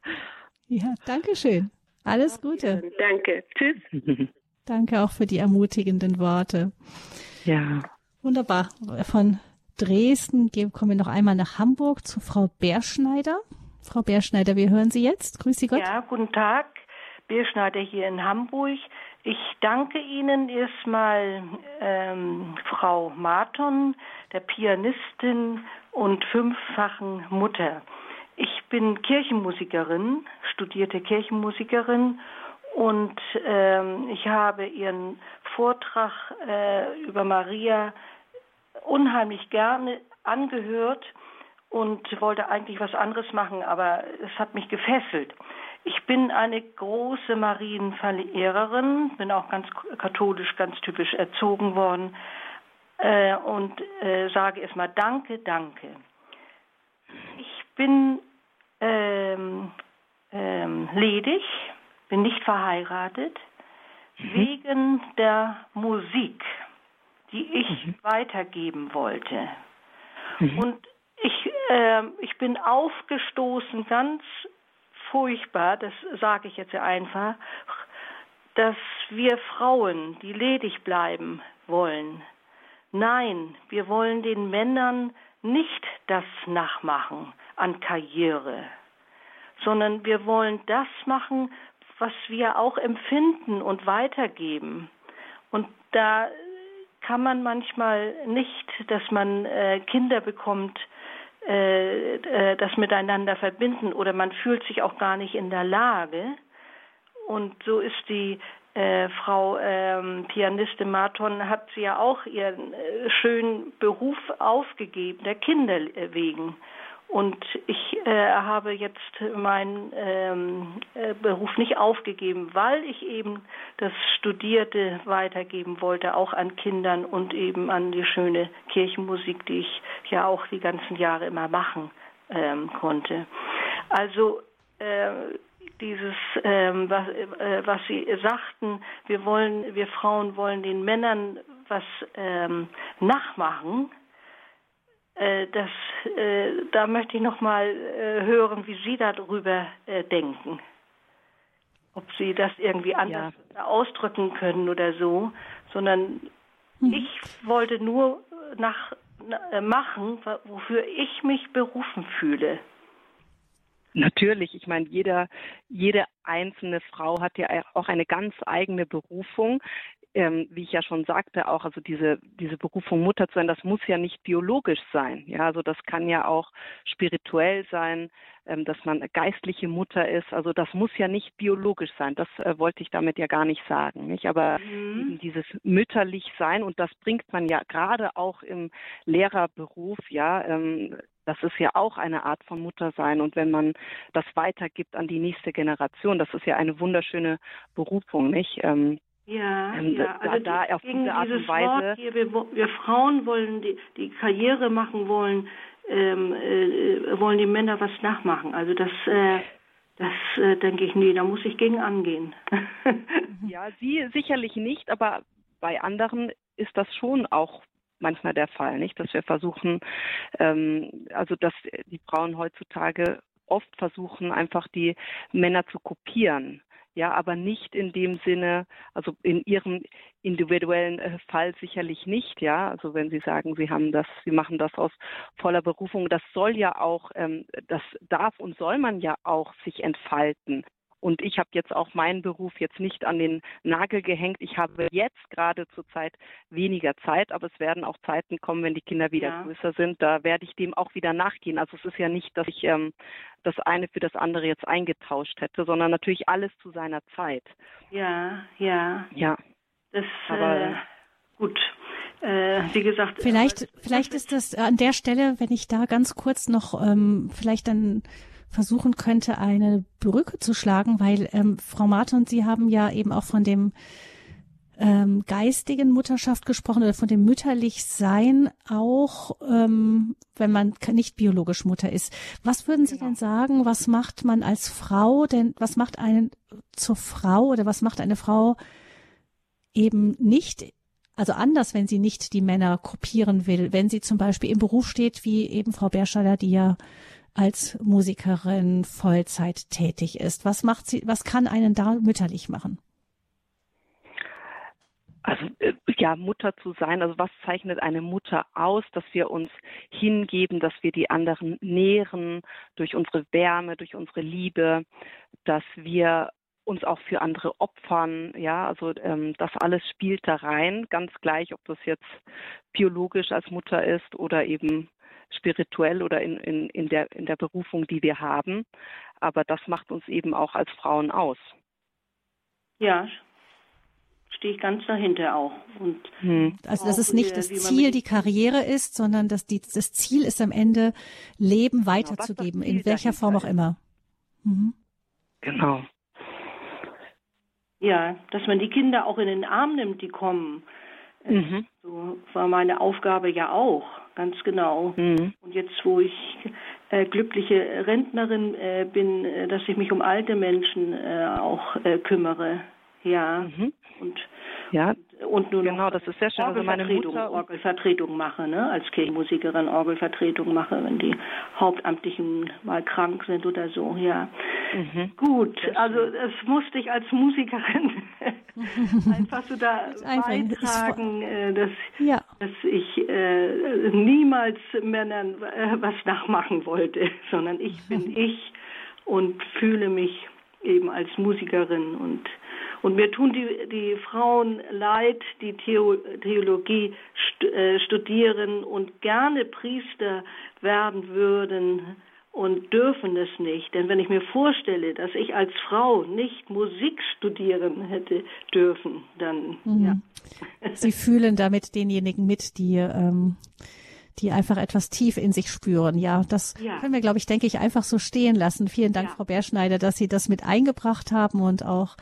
Ja, Dankeschön. Alles Gute. Danke. Tschüss. Danke auch für die ermutigenden Worte. Ja. Wunderbar. Von Dresden kommen wir noch einmal nach Hamburg zu Frau Bärschneider. Frau Bärschneider, wir hören Sie jetzt. Grüß Sie Gott. Ja, guten Tag. Bärschneider hier in Hamburg. Ich danke Ihnen erstmal, ähm, Frau Marton, der Pianistin und fünffachen Mutter. Ich bin Kirchenmusikerin, studierte Kirchenmusikerin und ähm, ich habe Ihren Vortrag äh, über Maria unheimlich gerne angehört und wollte eigentlich was anderes machen, aber es hat mich gefesselt. ich bin eine große Marienverehrerin, bin auch ganz katholisch, ganz typisch erzogen worden äh, und äh, sage erstmal Danke, danke. Ich bin ähm, ähm, ledig, bin nicht verheiratet, mhm. wegen der Musik, die ich mhm. weitergeben wollte. Mhm. Und ich, äh, ich bin aufgestoßen, ganz furchtbar, das sage ich jetzt einfach, dass wir Frauen, die ledig bleiben wollen, nein, wir wollen den Männern nicht das nachmachen an Karriere, sondern wir wollen das machen, was wir auch empfinden und weitergeben. Und da kann man manchmal nicht, dass man äh, Kinder bekommt, äh, äh, das miteinander verbinden oder man fühlt sich auch gar nicht in der Lage. Und so ist die äh, Frau ähm, Pianistin Marton hat sie ja auch ihren äh, schönen Beruf aufgegeben, der Kinder wegen. Und ich äh, habe jetzt meinen ähm, äh, Beruf nicht aufgegeben, weil ich eben das Studierte weitergeben wollte, auch an Kindern und eben an die schöne Kirchenmusik, die ich ja auch die ganzen Jahre immer machen ähm, konnte. Also äh, dieses, ähm, was, äh, was Sie sagten, wir wollen, wir Frauen wollen den Männern was ähm, nachmachen das, äh, da möchte ich noch mal äh, hören, wie Sie darüber äh, denken. Ob Sie das irgendwie anders ja. ausdrücken können oder so, sondern hm. ich wollte nur nach, na, machen, wofür ich mich berufen fühle. Natürlich, ich meine, jeder, jede einzelne Frau hat ja auch eine ganz eigene Berufung ähm, wie ich ja schon sagte, auch also diese diese Berufung Mutter zu sein, das muss ja nicht biologisch sein. Ja, also das kann ja auch spirituell sein, ähm, dass man geistliche Mutter ist. Also das muss ja nicht biologisch sein. Das äh, wollte ich damit ja gar nicht sagen. Nicht, aber mhm. dieses mütterlich sein und das bringt man ja gerade auch im Lehrerberuf. Ja, ähm, das ist ja auch eine Art von Muttersein. Und wenn man das weitergibt an die nächste Generation, das ist ja eine wunderschöne Berufung, nicht? Ähm, ja, ähm, ja. also da, da auf diese Art und Weise. Hier, wir, wir, Frauen wollen die, die Karriere machen wollen, ähm, äh, wollen die Männer was nachmachen. Also das, äh, das äh, denke ich, nee, da muss ich gegen angehen. (laughs) ja, Sie sicherlich nicht, aber bei anderen ist das schon auch manchmal der Fall, nicht? Dass wir versuchen, ähm, also dass die Frauen heutzutage oft versuchen, einfach die Männer zu kopieren ja, aber nicht in dem Sinne, also in Ihrem individuellen äh, Fall sicherlich nicht, ja. Also wenn Sie sagen, Sie haben das, Sie machen das aus voller Berufung, das soll ja auch, ähm, das darf und soll man ja auch sich entfalten. Und ich habe jetzt auch meinen Beruf jetzt nicht an den Nagel gehängt. Ich habe jetzt gerade zurzeit weniger Zeit, aber es werden auch Zeiten kommen, wenn die Kinder wieder ja. größer sind. Da werde ich dem auch wieder nachgehen. Also es ist ja nicht, dass ich ähm, das eine für das andere jetzt eingetauscht hätte, sondern natürlich alles zu seiner Zeit. Ja, ja. Ja. Das aber äh, gut. Äh, wie gesagt. Vielleicht, vielleicht ist das an der Stelle, wenn ich da ganz kurz noch ähm, vielleicht dann versuchen könnte, eine Brücke zu schlagen, weil ähm, Frau Martin, Sie haben ja eben auch von dem ähm, geistigen Mutterschaft gesprochen oder von dem mütterlich Sein auch, ähm, wenn man nicht biologisch Mutter ist. Was würden Sie genau. denn sagen, was macht man als Frau denn, was macht einen zur Frau oder was macht eine Frau eben nicht also anders, wenn sie nicht die Männer kopieren will, wenn sie zum Beispiel im Beruf steht, wie eben Frau Berstaller, die ja als Musikerin Vollzeit tätig ist? Was macht sie, was kann einen da mütterlich machen? Also äh, ja, Mutter zu sein, also was zeichnet eine Mutter aus, dass wir uns hingeben, dass wir die anderen nähren durch unsere Wärme, durch unsere Liebe, dass wir uns auch für andere opfern, ja, also ähm, das alles spielt da rein, ganz gleich, ob das jetzt biologisch als Mutter ist oder eben spirituell oder in, in, in, der, in der Berufung, die wir haben. Aber das macht uns eben auch als Frauen aus. Ja, stehe ich ganz dahinter auch. Und hm. Also dass es nicht das Ziel die Karriere ist, sondern dass die, das Ziel ist am Ende Leben genau, weiterzugeben, genau, in welcher Form auch immer. Mhm. Genau. Ja, dass man die Kinder auch in den Arm nimmt, die kommen. Äh, mhm. So war meine Aufgabe ja auch, ganz genau. Mhm. Und jetzt, wo ich äh, glückliche Rentnerin äh, bin, äh, dass ich mich um alte Menschen äh, auch äh, kümmere. Ja. Mhm. Und ja, und nur genau, das ist sehr schön. Also meine Mutter Orgelvertretung mache, ne, als Kirchenmusikerin Orgelvertretung mache, wenn die Hauptamtlichen mal krank sind oder so, ja. Mhm. Gut, also das musste ich als Musikerin (laughs) einfach so da beitragen, äh, dass, ja. dass ich äh, niemals Männern äh, was nachmachen wollte, sondern ich bin (laughs) ich und fühle mich eben als Musikerin und und mir tun die, die Frauen leid, die Theo, Theologie äh, studieren und gerne Priester werden würden und dürfen es nicht. Denn wenn ich mir vorstelle, dass ich als Frau nicht Musik studieren hätte dürfen, dann mhm. ja. Sie fühlen damit denjenigen mit, die ähm, die einfach etwas tief in sich spüren. Ja, das ja. können wir, glaube ich, denke ich, einfach so stehen lassen. Vielen Dank, ja. Frau Berschneider, dass Sie das mit eingebracht haben und auch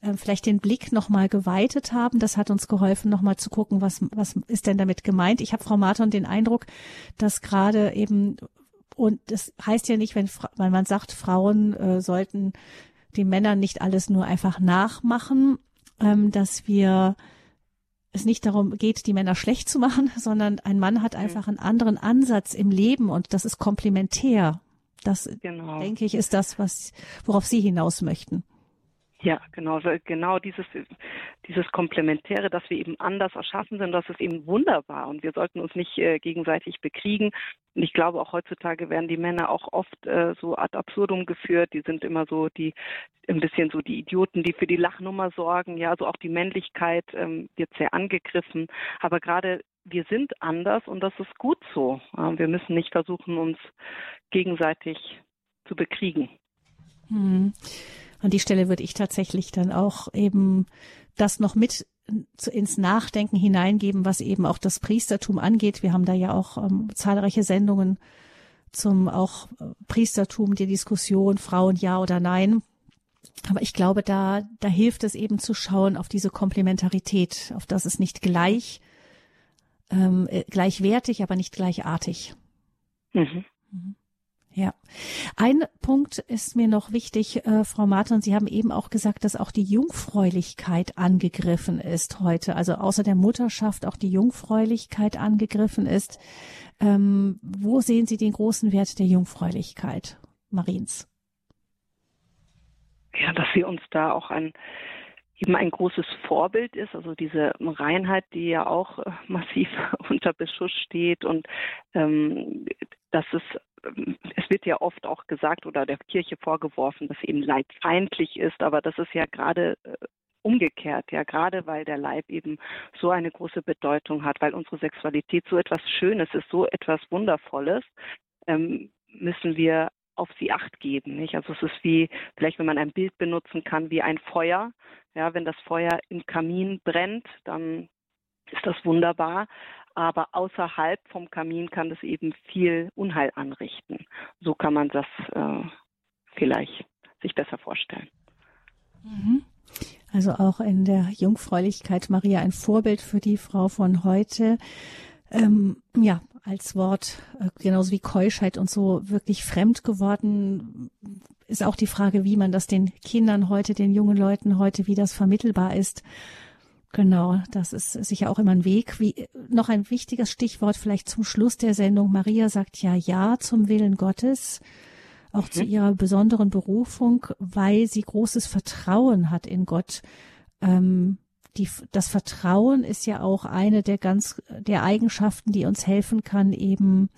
äh, vielleicht den Blick nochmal geweitet haben. Das hat uns geholfen, nochmal zu gucken, was, was ist denn damit gemeint. Ich habe, Frau Marton, den Eindruck, dass gerade eben, und das heißt ja nicht, wenn, wenn man sagt, Frauen äh, sollten den Männern nicht alles nur einfach nachmachen, ähm, dass wir es nicht darum geht, die Männer schlecht zu machen, (laughs) sondern ein Mann hat einfach einen anderen Ansatz im Leben und das ist komplementär. Das, genau. denke ich, ist das, was, worauf Sie hinaus möchten. Ja, genau, genau dieses, dieses Komplementäre, dass wir eben anders erschaffen sind, das ist eben wunderbar und wir sollten uns nicht äh, gegenseitig bekriegen. Und ich glaube auch heutzutage werden die Männer auch oft äh, so ad absurdum geführt. Die sind immer so die, ein bisschen so die Idioten, die für die Lachnummer sorgen. Ja, also auch die Männlichkeit ähm, wird sehr angegriffen. Aber gerade wir sind anders und das ist gut so. Äh, wir müssen nicht versuchen, uns gegenseitig zu bekriegen. Hm. An die Stelle würde ich tatsächlich dann auch eben das noch mit ins Nachdenken hineingeben, was eben auch das Priestertum angeht. Wir haben da ja auch ähm, zahlreiche Sendungen zum auch äh, Priestertum, die Diskussion Frauen ja oder nein. Aber ich glaube, da, da hilft es eben zu schauen auf diese Komplementarität, auf das es nicht gleich, ähm, äh, gleichwertig, aber nicht gleichartig. Mhm. Mhm. Ja. Ein Punkt ist mir noch wichtig, äh, Frau Martin. Sie haben eben auch gesagt, dass auch die Jungfräulichkeit angegriffen ist heute. Also außer der Mutterschaft auch die Jungfräulichkeit angegriffen ist. Ähm, wo sehen Sie den großen Wert der Jungfräulichkeit, Mariens? Ja, dass sie uns da auch ein eben ein großes Vorbild ist, also diese Reinheit, die ja auch äh, massiv (laughs) unter Beschuss steht und ähm, dass es es wird ja oft auch gesagt oder der Kirche vorgeworfen, dass eben Leib feindlich ist, aber das ist ja gerade äh, umgekehrt, ja gerade weil der Leib eben so eine große Bedeutung hat, weil unsere Sexualität so etwas Schönes ist, so etwas Wundervolles, ähm, müssen wir auf sie acht geben. Nicht? Also es ist wie, vielleicht wenn man ein Bild benutzen kann, wie ein Feuer. Ja, wenn das Feuer im Kamin brennt, dann ist das wunderbar aber außerhalb vom Kamin kann das eben viel Unheil anrichten. So kann man das äh, vielleicht sich besser vorstellen. Mhm. Also auch in der Jungfräulichkeit Maria ein Vorbild für die Frau von heute. Ähm, ja, als Wort, äh, genauso wie Keuschheit und so wirklich fremd geworden, ist auch die Frage, wie man das den Kindern heute, den jungen Leuten heute, wie das vermittelbar ist. Genau, das ist sicher auch immer ein Weg. Wie, noch ein wichtiges Stichwort vielleicht zum Schluss der Sendung. Maria sagt ja Ja zum Willen Gottes, auch mhm. zu ihrer besonderen Berufung, weil sie großes Vertrauen hat in Gott. Ähm, die, das Vertrauen ist ja auch eine der ganz, der Eigenschaften, die uns helfen kann, eben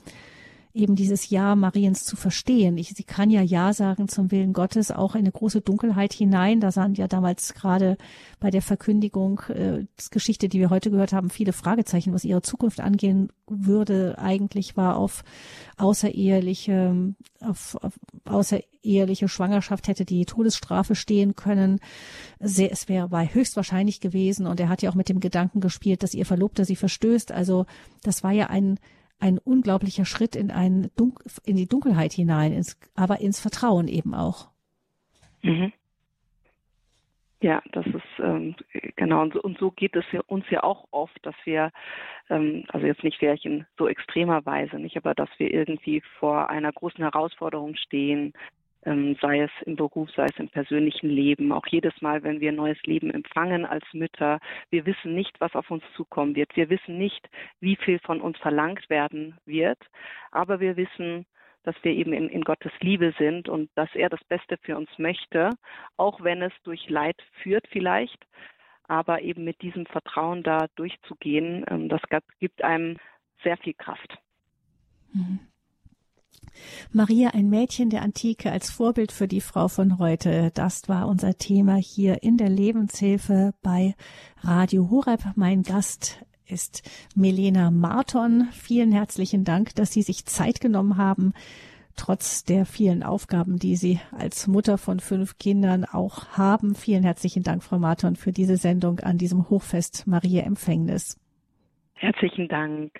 eben dieses Ja Mariens zu verstehen. Ich, sie kann ja Ja sagen zum Willen Gottes, auch in eine große Dunkelheit hinein. Da sahen ja damals gerade bei der Verkündigung, äh, Geschichte, die wir heute gehört haben, viele Fragezeichen, was ihre Zukunft angehen würde. Eigentlich war auf außereheliche, auf, auf außereheliche Schwangerschaft hätte die Todesstrafe stehen können. Sehr, es wäre bei höchstwahrscheinlich gewesen. Und er hat ja auch mit dem Gedanken gespielt, dass ihr Verlobter sie verstößt. Also das war ja ein ein unglaublicher Schritt in ein Dun in die Dunkelheit hinein, ins, aber ins Vertrauen eben auch. Mhm. Ja, das ist ähm, genau und so, und so geht es ja, uns ja auch oft, dass wir, ähm, also jetzt nicht vielleicht in so extremer Weise, nicht, aber dass wir irgendwie vor einer großen Herausforderung stehen, sei es im Beruf, sei es im persönlichen Leben. Auch jedes Mal, wenn wir neues Leben empfangen als Mütter, wir wissen nicht, was auf uns zukommen wird. Wir wissen nicht, wie viel von uns verlangt werden wird, aber wir wissen, dass wir eben in, in Gottes Liebe sind und dass er das Beste für uns möchte, auch wenn es durch Leid führt vielleicht, aber eben mit diesem Vertrauen da durchzugehen, ähm, das gibt einem sehr viel Kraft. Mhm. Maria, ein Mädchen der Antike als Vorbild für die Frau von heute. Das war unser Thema hier in der Lebenshilfe bei Radio Horeb. Mein Gast ist Melena Marton. Vielen herzlichen Dank, dass Sie sich Zeit genommen haben, trotz der vielen Aufgaben, die Sie als Mutter von fünf Kindern auch haben. Vielen herzlichen Dank, Frau Marton, für diese Sendung an diesem Hochfest Maria Empfängnis. Herzlichen Dank.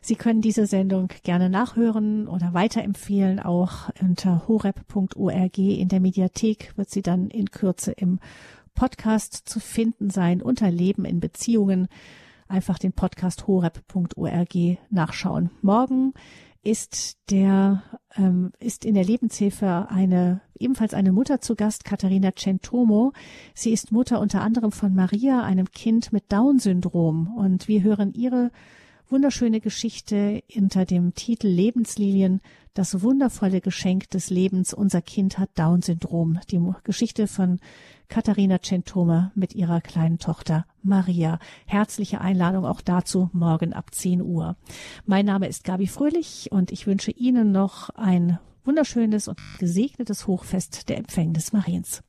Sie können diese Sendung gerne nachhören oder weiterempfehlen. Auch unter horeb.org in der Mediathek wird sie dann in Kürze im Podcast zu finden sein unter Leben in Beziehungen. Einfach den Podcast horeb.org nachschauen. Morgen ist der ähm, ist in der Lebenshilfe eine ebenfalls eine Mutter zu Gast, Katharina Centomo. Sie ist Mutter unter anderem von Maria, einem Kind mit Down-Syndrom, und wir hören ihre wunderschöne Geschichte unter dem Titel Lebenslilien, das wundervolle Geschenk des Lebens. Unser Kind hat Down-Syndrom. Die Geschichte von Katharina Centome mit ihrer kleinen Tochter Maria. Herzliche Einladung auch dazu morgen ab 10 Uhr. Mein Name ist Gabi Fröhlich und ich wünsche Ihnen noch ein wunderschönes und gesegnetes Hochfest der Empfängnis Mariens.